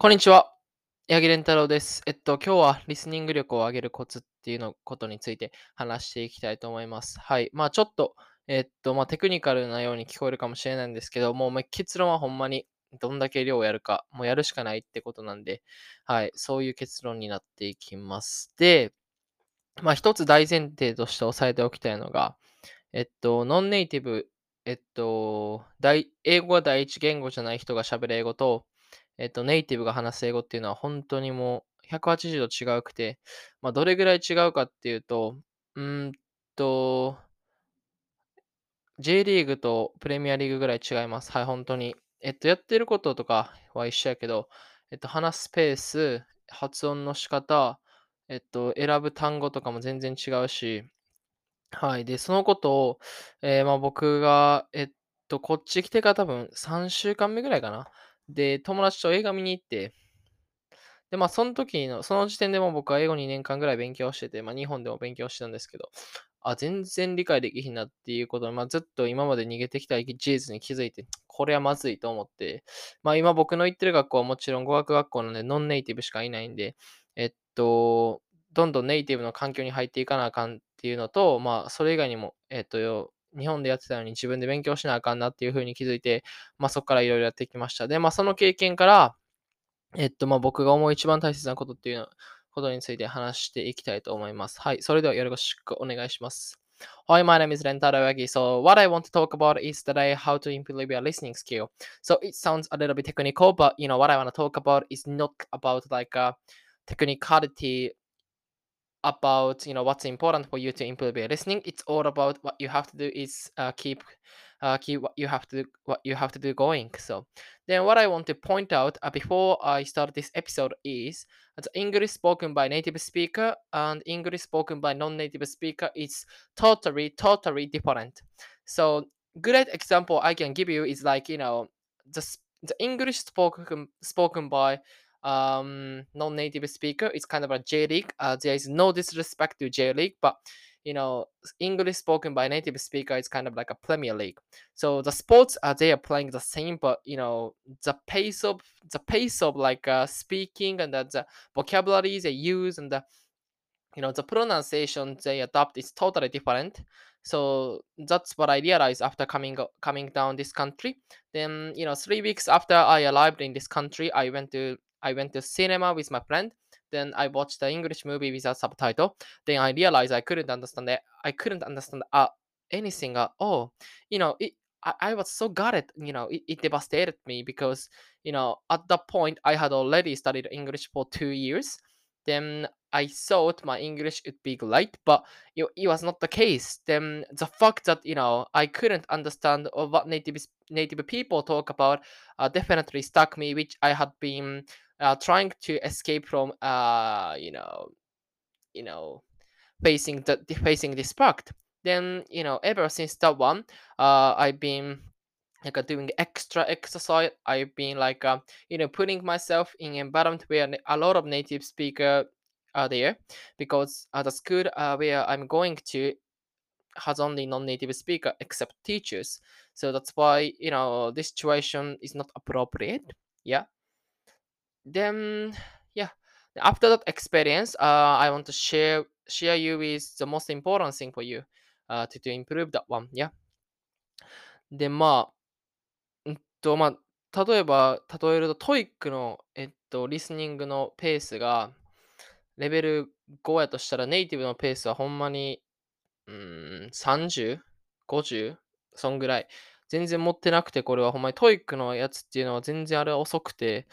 こんにちは。八木蓮太郎です。えっと、今日はリスニング力を上げるコツっていうのことについて話していきたいと思います。はい。まあちょっと、えっと、まあテクニカルなように聞こえるかもしれないんですけど、もう結論はほんまにどんだけ量をやるか、もうやるしかないってことなんで、はい。そういう結論になっていきます。で、まあ一つ大前提として押さえておきたいのが、えっと、ノンネイティブ、えっと、英語が第一言語じゃない人が喋る英語と、えっと、ネイティブが話す英語っていうのは本当にもう180度違うくて、まあ、どれぐらい違うかっていうと、うんと、J リーグとプレミアリーグぐらい違います。はい、本当に。えっと、やってることとかは一緒やけど、えっと、話すペース、発音の仕方、えっと、選ぶ単語とかも全然違うし、はい。で、そのことを、えーまあ、僕が、えっと、こっち来てから多分3週間目ぐらいかな。で、友達と映画見に行って、で、まあ、その時の、その時点でも僕は英語2年間ぐらい勉強してて、まあ、日本でも勉強してたんですけど、あ、全然理解できひんなっていうことまあ、ずっと今まで逃げてきた事実に気づいて、これはまずいと思って、まあ、今僕の行ってる学校はもちろん語学学校なんでノンネイティブしかいないんで、えっと、どんどんネイティブの環境に入っていかなあかんっていうのと、まあ、それ以外にも、えっと、日本でやってたのに自分で勉強しなあかんなっていうふうに気づいて、まあ、そこからいろいろやってきました。で、まあ、その経験から、えっと、まあ、僕が思う一番大切なことっていうのことについて話していきたいと思います。はい。それではよろしくお願いします。Hi, my name is Rentaro Yagi. So, what I want to talk about is today how to improve your listening skill. So, it sounds a little bit technical, but you know, what I want to talk about is not about like a technicality about you know what's important for you to improve your listening. It's all about what you have to do is uh, keep uh, keep what you have to do, what you have to do going. So then what i want to point out uh, before i start this episode is that english spoken by native speaker and english spoken by non-native speaker is totally totally different. So great example i can give you is like you know the, the english spoken spoken by um, non-native speaker. It's kind of a J League. Uh, there is no disrespect to J League, but you know, English spoken by native speaker is kind of like a Premier League. So the sports are they are playing the same, but you know, the pace of the pace of like uh, speaking and the, the vocabulary they use and the you know the pronunciation they adopt is totally different so that's what i realized after coming coming down this country then you know three weeks after i arrived in this country i went to I went to cinema with my friend. Then I watched the English movie without subtitle. Then I realized I couldn't understand it. I couldn't understand uh, anything at all. You know, it, I, I was so gutted. You know, it, it devastated me because you know at that point I had already studied English for two years. Then I thought my English would be great, but it, it was not the case. Then the fact that you know I couldn't understand what native native people talk about uh, definitely stuck me, which I had been uh, trying to escape from uh you know you know facing the facing this fact then you know ever since that one uh i've been like uh, doing extra exercise. I've been like uh, you know putting myself in environment where a lot of native speaker are there because at the school uh, where i'm going to has only non-native speaker except teachers. So that's why you know this situation is not appropriate. Yeah then yeah after that experience uh, i want to share share you with the most important thing for you uh, to, to improve that one yeah でまあうんとまあ例えば例えるとトイックのえっとリスニングのペースがレベル5やとしたらネイティブのペースはほんまにうん 30?50? そんぐらい全然持ってなくてこれはほんまにトイックのやつっていうのは全然あれは遅くて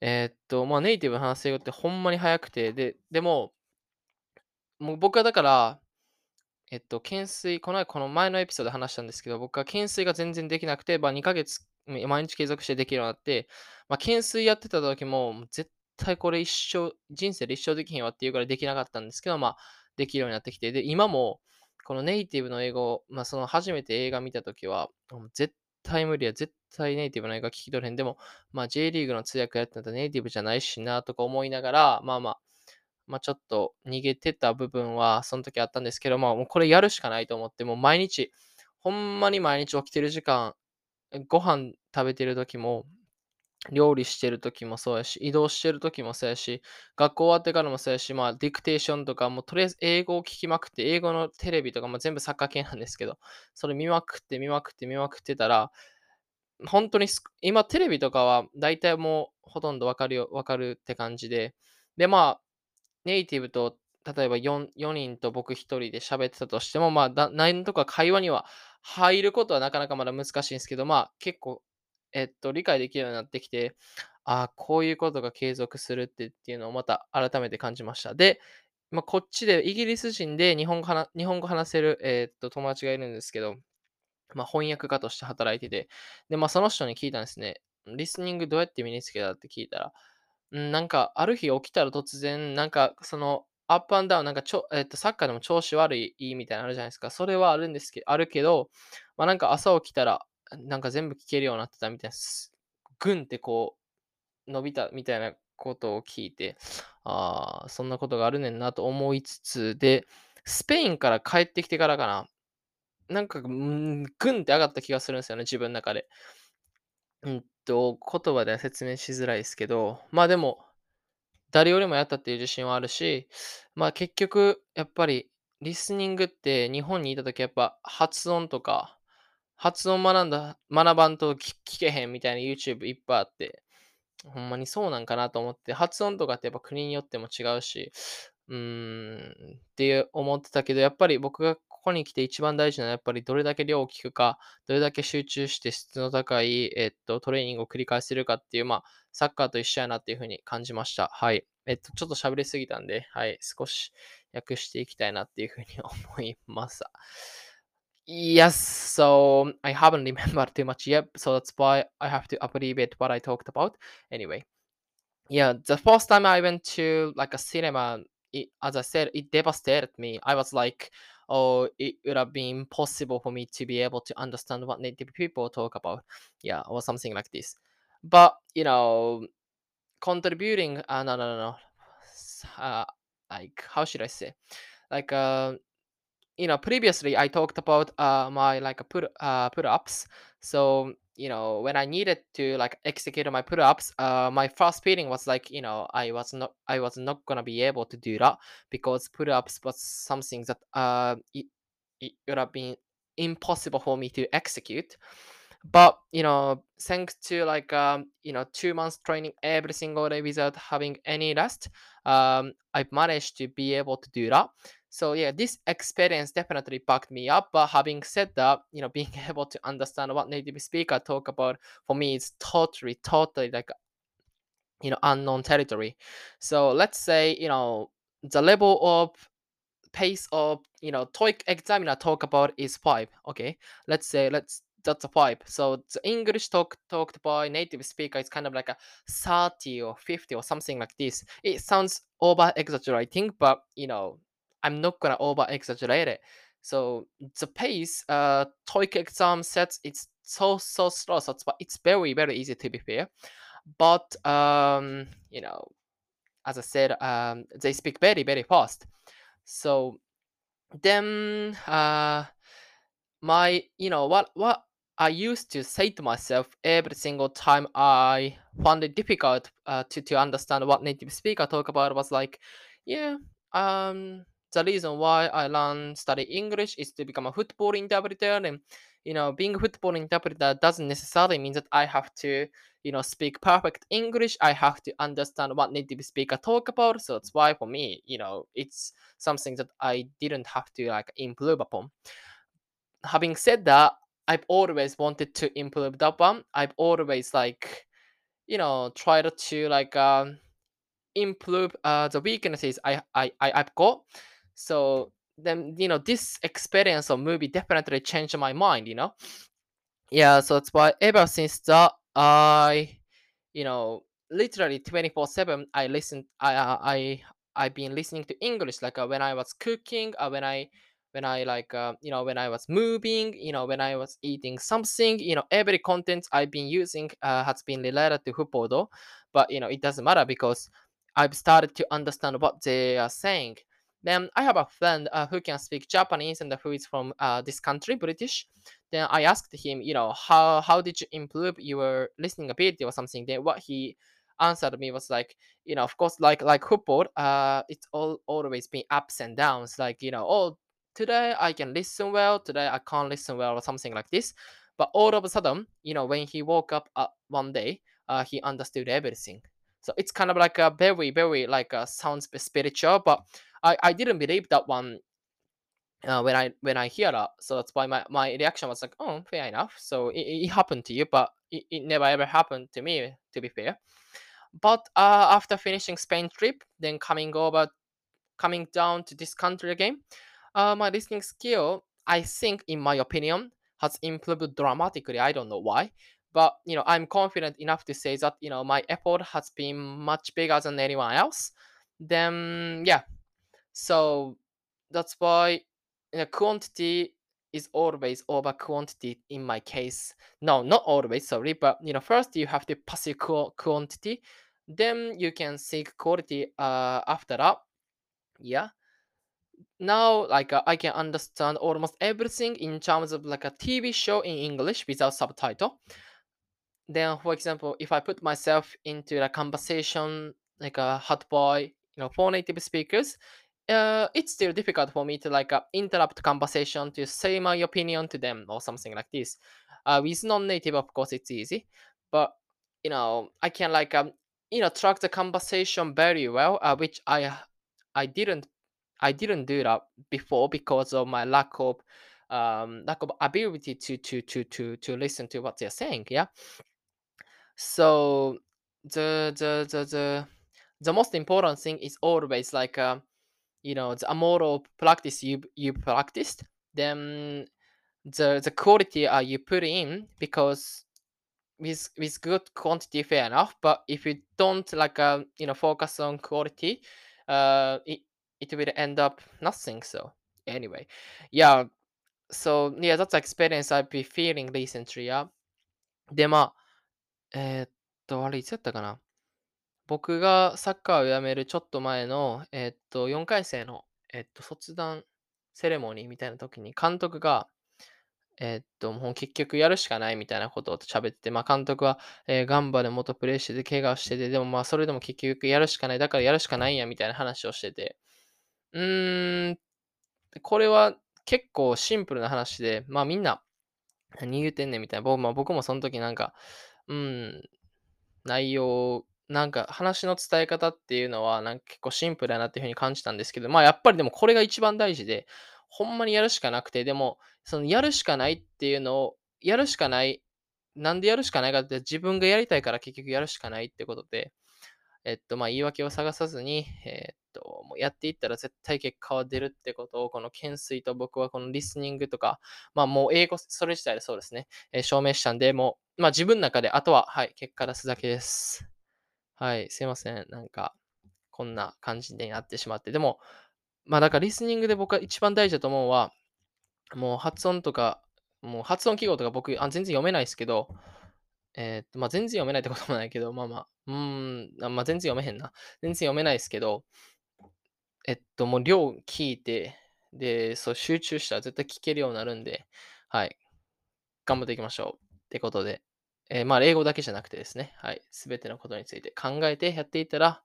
えーっと、まあ、ネイティブの話す英語ってほんまに早くて、で、でも、もう僕はだから、えっと、懸垂、この前、この前のエピソードで話したんですけど、僕は懸垂が全然できなくて、まあ、2ヶ月、毎日継続してできるようになって、まあ、懸垂やってた時も、絶対これ一生、人生で一生できへんわっていうからできなかったんですけど、まあ、できるようになってきて、で、今も、このネイティブの英語、まあ、その初めて映画見た時は、絶対無理や、絶対ネイティブの映画聞き取れへん。でも、まあ J リーグの通訳やってたらネイティブじゃないしなとか思いながら、まあまあ、まあちょっと逃げてた部分はその時あったんですけど、まあもうこれやるしかないと思って、もう毎日、ほんまに毎日起きてる時間、ご飯食べてる時も、料理してる時もそうやし、移動してる時もそうやし、学校終わってからもそうやし、まあ、ディクテーションとか、もとりあえず英語を聞きまくって、英語のテレビとかも全部サッカー系なんですけど、それ見まくって見まくって見まくってたら、本当に今テレビとかは大体もうほとんどわかるよ、わかるって感じで、で、まあ、ネイティブと例えば 4, 4人と僕1人で喋ってたとしても、まあ、だ何とか会話には入ることはなかなかまだ難しいんですけど、まあ、結構えっと、理解できるようになってきて、ああ、こういうことが継続するってっていうのをまた改めて感じました。で、まあ、こっちでイギリス人で日本語話日本語話せる、え、っと友達がいるんですけど、まあ、翻訳家として働いてて、で、まあ、その人に聞いたんですね。リスニングどうやって身につけた？って聞いたら、んなんか、ある日起きたら突然、なんか、その、アップアンダウン、なんかちょ、えっと、サッカーでも調子悪いみたいなのあるじゃないですか。それはあるんですけど、あるけど、まあ、なんか朝起きたら、なんか全部聞けるようになってたみたいな、ぐんってこう、伸びたみたいなことを聞いて、ああ、そんなことがあるねんなと思いつつ、で、スペインから帰ってきてからかな、なんか、うん、ぐんって上がった気がするんですよね、自分の中で。うんと、言葉では説明しづらいですけど、まあでも、誰よりもやったっていう自信はあるし、まあ結局、やっぱり、リスニングって日本にいた時やっぱ発音とか、発音学んだ、学ばんと聞けへんみたいな YouTube いっぱいあって、ほんまにそうなんかなと思って、発音とかってやっぱ国によっても違うし、うーん、って思ってたけど、やっぱり僕がこに来て一番大事なのは、やっぱりどれだけ量を聞くか、どれだけ集中して質の高い、えっと、トレーニングを繰り返せるかっていう、まあ、サッカーと一緒やなっていうふうに感じました。はい。えっと、ちょっと喋りすぎたんで、はい、少し訳していきたいなっていうふうに思います。Yes, so I haven't remembered too much yet, so that's why I have to abbreviate what I talked about. Anyway, yeah, the first time I went to like a cinema, it, as I said, it devastated me. I was like, oh, it would have been impossible for me to be able to understand what native people talk about. Yeah, or something like this. But, you know, contributing, uh, no, no, no, no. Uh, like, how should I say? Like, uh, you know, previously I talked about uh, my like put uh, pull ups. So you know, when I needed to like execute my pull ups, uh, my first feeling was like, you know, I was not I was not gonna be able to do that because pull ups was something that uh it, it would have been impossible for me to execute. But you know, thanks to like um, you know two months training every single day without having any rest, um, I've managed to be able to do that. So yeah, this experience definitely backed me up. But having said that, you know, being able to understand what native speaker talk about for me is totally, totally like you know unknown territory. So let's say you know the level of pace of you know TOEIC examiner talk about is five. Okay, let's say let's that's a five. So the English talk talked by native speaker is kind of like a 30 or 50 or something like this. It sounds over exaggerating, but you know, I'm not gonna over exaggerate it. So the pace, uh, TOEIC exam sets it's so so slow. So it's it's very very easy to be fair, but um, you know, as I said, um, they speak very very fast. So then, uh, my you know what what I used to say to myself every single time I found it difficult uh, to to understand what native speaker talk about was like, yeah, um, the reason why I learned study English is to become a football interpreter, and you know, being a football interpreter doesn't necessarily mean that I have to, you know, speak perfect English. I have to understand what native speaker talk about. So that's why for me, you know, it's something that I didn't have to like improve upon. Having said that, I've always wanted to improve that one. I've always like, you know, tried to like um, improve uh, the weaknesses I, I I I've got. So then you know this experience of movie definitely changed my mind. You know, yeah. So that's why ever since that I, you know, literally twenty four seven I listen. I I I've been listening to English like uh, when I was cooking, uh, when I when I like, uh, you know, when I was moving, you know, when I was eating something, you know, every content I've been using uh, has been related to Hupodo, but you know, it doesn't matter because I've started to understand what they are saying. Then I have a friend uh, who can speak Japanese and who is from uh, this country, British. Then I asked him, you know, how how did you improve your listening ability or something? Then what he answered me was like, you know, of course, like like football, uh, it's all always been ups and downs. Like you know, oh, today I can listen well, today I can't listen well, or something like this. But all of a sudden, you know, when he woke up uh, one day, uh, he understood everything. So it's kind of like a very, very like a sounds spiritual, but I, I didn't believe that one uh, when I when I hear that. So that's why my, my reaction was like, oh, fair enough. So it, it happened to you, but it, it never ever happened to me, to be fair. But uh, after finishing Spain trip, then coming over, coming down to this country again, uh, my listening skill, I think, in my opinion, has improved dramatically. I don't know why, but you know, I'm confident enough to say that you know my effort has been much bigger than anyone else. Then yeah, so that's why know, quantity is always over quantity in my case. No, not always, sorry, but you know, first you have to pursue qu- quantity, then you can seek quality uh, after that. Yeah. Now, like uh, I can understand almost everything in terms of like a TV show in English without subtitle. Then, for example, if I put myself into a conversation like a hot boy, you know, for native speakers, uh, it's still difficult for me to like uh, interrupt conversation to say my opinion to them or something like this. Uh, with non-native, of course, it's easy, but you know, I can like um, you know, track the conversation very well, uh, which I I didn't I didn't do that before because of my lack of um lack of ability to to to to to listen to what they're saying. Yeah. So the the the the the most important thing is always like uh, you know the amount of practice you you practiced, then the the quality uh, you put in because with with good quantity fair enough, but if you don't like uh, you know focus on quality, uh it it will end up nothing. So anyway, yeah. So yeah, that's experience I've been feeling recently. Yeah. でまあえーっと、あれいつやったかな。 僕がサッカーを辞めるちょっと前の、えーっと、4回生の、えーっと、卒団セレモニーみたいな時に、監督が、えーっと、もう結局やるしかないみたいなことを喋ってて、まあ、監督は、えーガンバで元プレーしてて、怪我をしてて、でもまあ、それでも結局やるしかない、だからやるしかないやみたいな話をしてて、うーん、これは結構シンプルな話で、まあみんな、何言うてんねんみたいな、僕,、まあ、僕もその時なんか、うん、内容、なんか話の伝え方っていうのは、なんか結構シンプルだなっていうふうに感じたんですけど、まあやっぱりでもこれが一番大事で、ほんまにやるしかなくて、でも、そのやるしかないっていうのを、やるしかない、なんでやるしかないかって自分がやりたいから結局やるしかないってことで、えっと、まあ言い訳を探さずに、えっと、もうやっていったら絶対結果は出るってことを、この懸垂と僕はこのリスニングとか、まあもう英語、それ自体でそうですね、え証明したんで、もう、まあ自分の中で、あとは、はい、結果出すだけです。はい、すいません。なんか、こんな感じになってしまって。でも、まあだからリスニングで僕は一番大事だと思うのは、もう発音とか、もう発音記号とか僕あ全然読めないですけど、えーっと、まあ全然読めないってこともないけど、まあまあ、うーん、あまあ全然読めへんな。全然読めないですけど、えっと、もう量聞いて、で、そう集中したら絶対聞けるようになるんで、はい、頑張っていきましょう。ってことで、えーまあ英語だけじゃなくてですね、はい、すべてのことについて考えてやっていったら、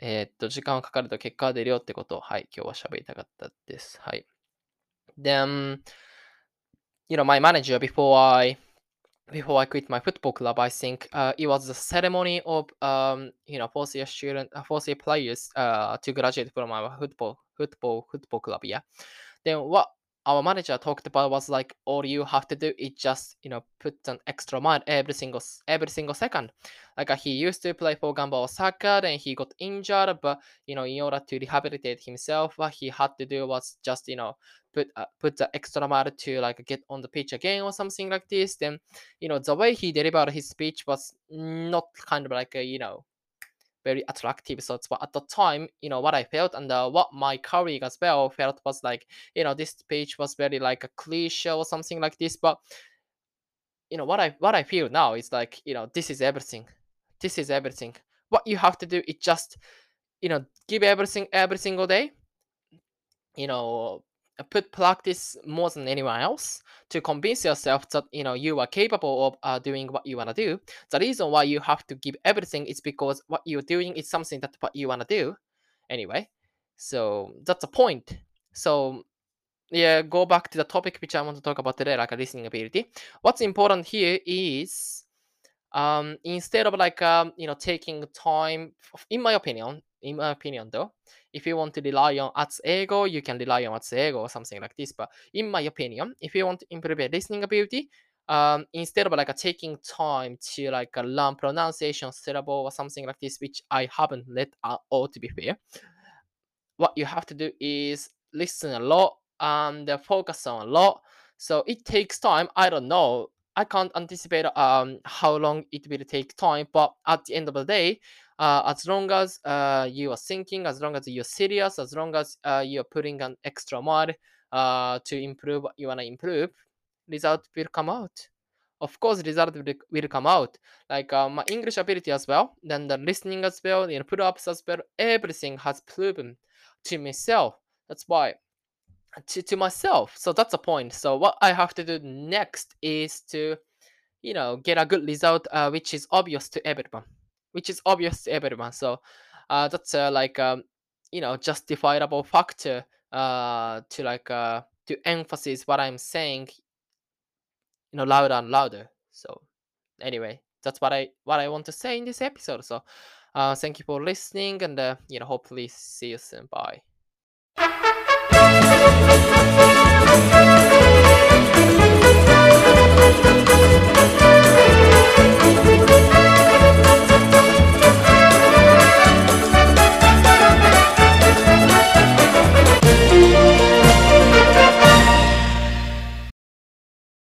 えーっと、時間がかかると結果が出るよってことを、はい、今日は喋りたかったです。はい。Then, you know, my manager before I before I quit my football club, I think uh, it was the ceremony of um, you know fourth year student, uh, fourth year players uh, to graduate from our football football football club. Yeah. Then what our manager talked about was like all you have to do is just you know put an extra mile every single every single second. Like uh, he used to play for Gamba Osaka, then he got injured, but you know in order to rehabilitate himself, what he had to do was just you know put uh, put the extra mile to like get on the pitch again or something like this. Then you know the way he delivered his speech was not kind of like you know very attractive. So but at the time you know what i felt and uh, what my colleague as well felt was like you know this speech was very like a cliche or something like this but you know what i what i feel now is like you know this is everything. This is everything. What you have to do is just you know give everything every single day you know, put practice more than anyone else to convince yourself that you know you are capable of uh, doing what you want to do. The reason why you have to give everything is because what you're doing is something that what you want to do. Anyway so that's the point. So yeah go back to the topic which i want to talk about today like a listening ability. What's important here is um instead of like um you know taking time in my opinion in my opinion though if you want to rely on ego you can rely on what's ego or something like this but in my opinion if you want to improve your listening ability um instead of like a taking time to like a learn pronunciation syllable or something like this which i haven't let at all to be fair what you have to do is listen a lot and focus on a lot. So it takes time. I don't know I can't anticipate um, how long it will take time, but at the end of the day, uh, as long as uh, you are thinking, as long as you're serious, as long as uh, you're putting an extra mile uh, to improve what you want to improve, result will come out. Of course, result will, will come out. Like uh, my English ability as well, then the listening as well, know, pull ups as well, everything has proven to myself. That's why to, to myself. So that's the point. So what I have to do next is to, you know, get a good result, uh, which is obvious to everyone, which is obvious to everyone. So uh, that's uh, like, um, you know, justifiable factor uh, to like uh, to emphasize what I'm saying, you know, louder and louder. So anyway, that's what I what I want to say in this episode. So uh, thank you for listening, and uh, you know, hopefully see you soon. Bye.